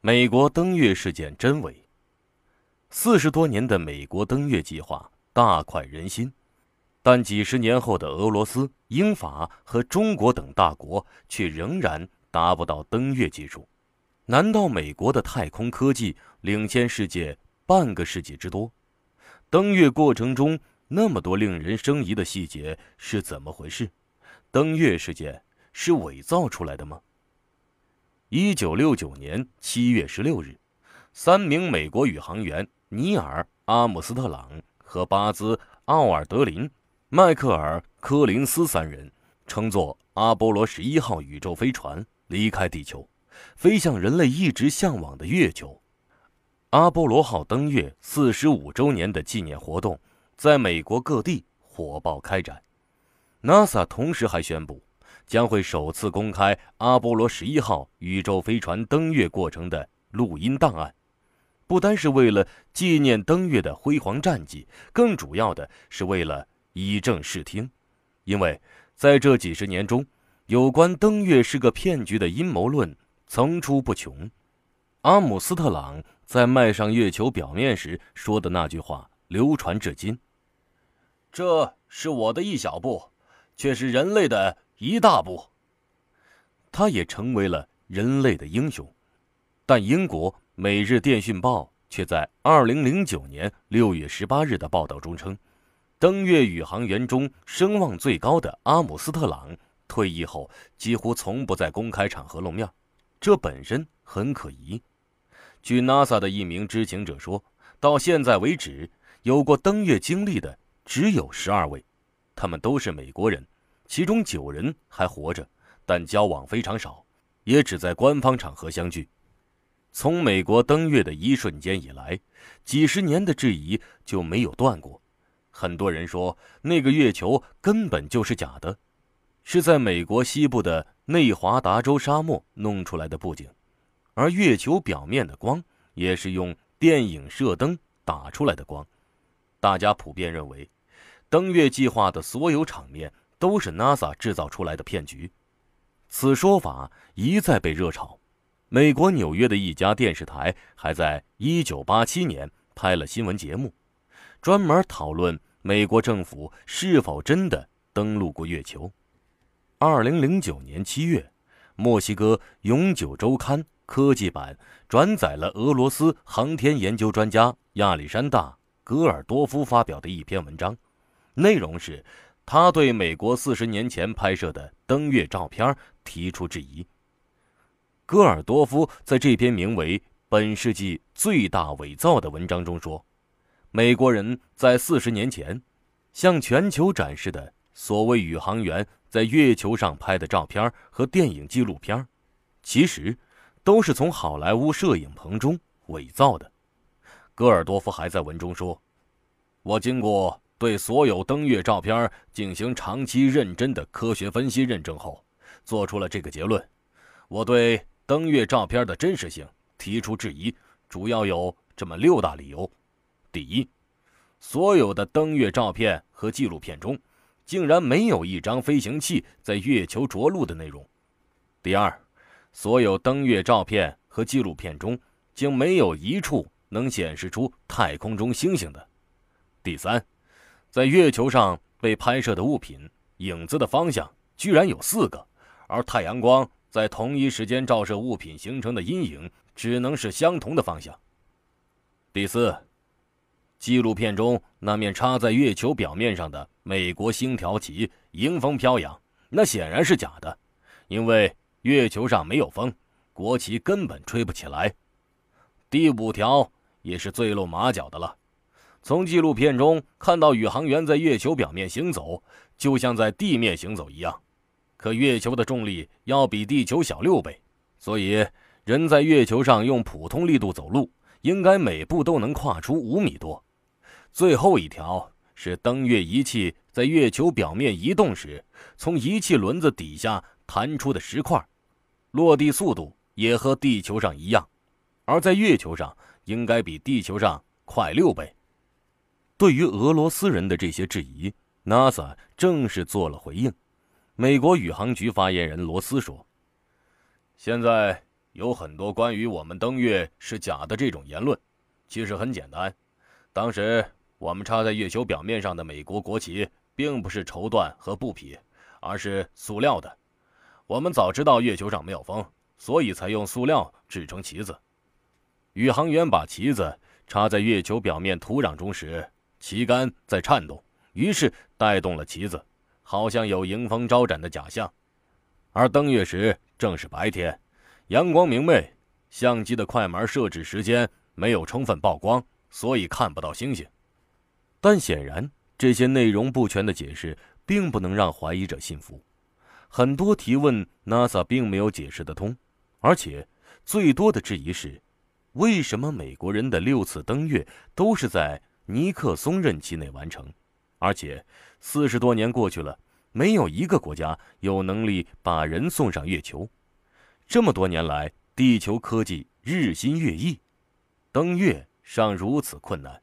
美国登月事件真伪？四十多年的美国登月计划大快人心，但几十年后的俄罗斯、英法和中国等大国却仍然达不到登月技术。难道美国的太空科技领先世界半个世纪之多？登月过程中那么多令人生疑的细节是怎么回事？登月事件是伪造出来的吗？一九六九年七月十六日，三名美国宇航员尼尔·阿姆斯特朗和巴兹·奥尔德林、迈克尔·科林斯三人乘坐阿波罗十一号宇宙飞船离开地球，飞向人类一直向往的月球。阿波罗号登月四十五周年的纪念活动在美国各地火爆开展。NASA 同时还宣布。将会首次公开阿波罗十一号宇宙飞船登月过程的录音档案，不单是为了纪念登月的辉煌战绩，更主要的是为了以正视听。因为在这几十年中，有关登月是个骗局的阴谋论层出不穷。阿姆斯特朗在迈上月球表面时说的那句话流传至今：“这是我的一小步，却是人类的。”一大步，他也成为了人类的英雄。但英国《每日电讯报》却在二零零九年六月十八日的报道中称，登月宇航员中声望最高的阿姆斯特朗退役后几乎从不在公开场合露面，这本身很可疑。据 NASA 的一名知情者说，到现在为止，有过登月经历的只有十二位，他们都是美国人。其中九人还活着，但交往非常少，也只在官方场合相聚。从美国登月的一瞬间以来，几十年的质疑就没有断过。很多人说那个月球根本就是假的，是在美国西部的内华达州沙漠弄出来的布景，而月球表面的光也是用电影射灯打出来的光。大家普遍认为，登月计划的所有场面。都是 NASA 制造出来的骗局，此说法一再被热炒。美国纽约的一家电视台还在1987年拍了新闻节目，专门讨论美国政府是否真的登陆过月球。2009年7月，墨西哥《永久周刊》科技版转载了俄罗斯航天研究专家亚历山大·戈尔多夫发表的一篇文章，内容是。他对美国四十年前拍摄的登月照片提出质疑。戈尔多夫在这篇名为《本世纪最大伪造》的文章中说，美国人在四十年前向全球展示的所谓宇航员在月球上拍的照片和电影纪录片，其实都是从好莱坞摄影棚中伪造的。戈尔多夫还在文中说：“我经过。”对所有登月照片进行长期认真的科学分析认证后，做出了这个结论。我对登月照片的真实性提出质疑，主要有这么六大理由：第一，所有的登月照片和纪录片中，竟然没有一张飞行器在月球着陆的内容；第二，所有登月照片和纪录片中，竟没有一处能显示出太空中星星的；第三。在月球上被拍摄的物品影子的方向居然有四个，而太阳光在同一时间照射物品形成的阴影只能是相同的方向。第四，纪录片中那面插在月球表面上的美国星条旗迎风飘扬，那显然是假的，因为月球上没有风，国旗根本吹不起来。第五条也是最露马脚的了。从纪录片中看到宇航员在月球表面行走，就像在地面行走一样。可月球的重力要比地球小六倍，所以人在月球上用普通力度走路，应该每步都能跨出五米多。最后一条是登月仪器在月球表面移动时，从仪器轮子底下弹出的石块，落地速度也和地球上一样，而在月球上应该比地球上快六倍。对于俄罗斯人的这些质疑，NASA 正式做了回应。美国宇航局发言人罗斯说：“现在有很多关于我们登月是假的这种言论，其实很简单。当时我们插在月球表面上的美国国旗，并不是绸缎和布匹，而是塑料的。我们早知道月球上没有风，所以才用塑料制成旗子。宇航员把旗子插在月球表面土壤中时，旗杆在颤动，于是带动了旗子，好像有迎风招展的假象。而登月时正是白天。阳光明媚，相机的快门设置时间没有充分曝光，所以看不到星星。但显然，这些内容不全的解释并不能让怀疑者信服。很多提问，NASA 并没有解释得通。而且，最多的质疑是：为什么美国人的六次登月都是在尼克松任期内完成？而且，四十多年过去了，没有一个国家有能力把人送上月球。这么多年来，地球科技日新月异，登月尚如此困难，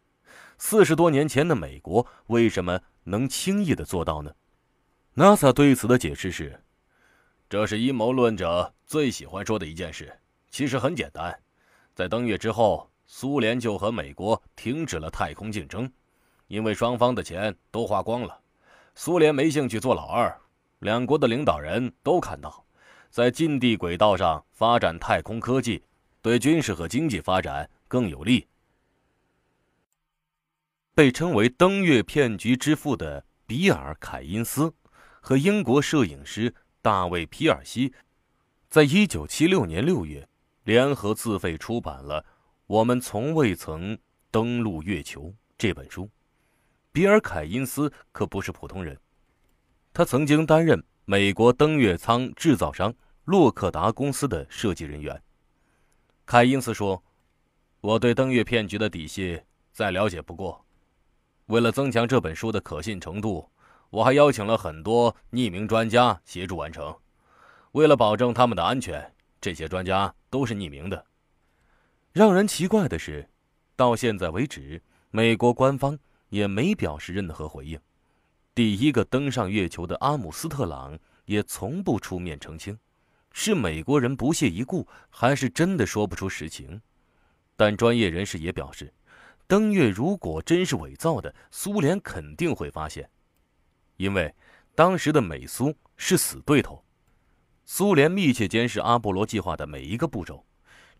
四十多年前的美国为什么能轻易的做到呢？NASA 对此的解释是：这是阴谋论者最喜欢说的一件事。其实很简单，在登月之后，苏联就和美国停止了太空竞争，因为双方的钱都花光了，苏联没兴趣做老二，两国的领导人都看到。在近地轨道上发展太空科技，对军事和经济发展更有利。被称为“登月骗局之父”的比尔·凯因斯和英国摄影师大卫·皮尔西，在一九七六年六月联合自费出版了《我们从未曾登陆月球》这本书。比尔·凯因斯可不是普通人，他曾经担任美国登月舱制造商。洛克达公司的设计人员凯因斯说：“我对登月骗局的底细再了解不过。为了增强这本书的可信程度，我还邀请了很多匿名专家协助完成。为了保证他们的安全，这些专家都是匿名的。让人奇怪的是，到现在为止，美国官方也没表示任何回应。第一个登上月球的阿姆斯特朗也从不出面澄清。”是美国人不屑一顾，还是真的说不出实情？但专业人士也表示，登月如果真是伪造的，苏联肯定会发现，因为当时的美苏是死对头，苏联密切监视阿波罗计划的每一个步骤，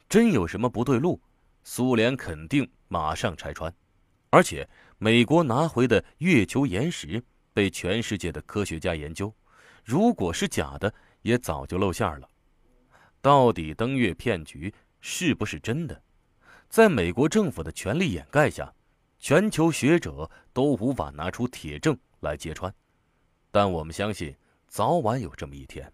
真有什么不对路，苏联肯定马上拆穿。而且，美国拿回的月球岩石被全世界的科学家研究，如果是假的。也早就露馅了。到底登月骗局是不是真的？在美国政府的全力掩盖下，全球学者都无法拿出铁证来揭穿。但我们相信，早晚有这么一天。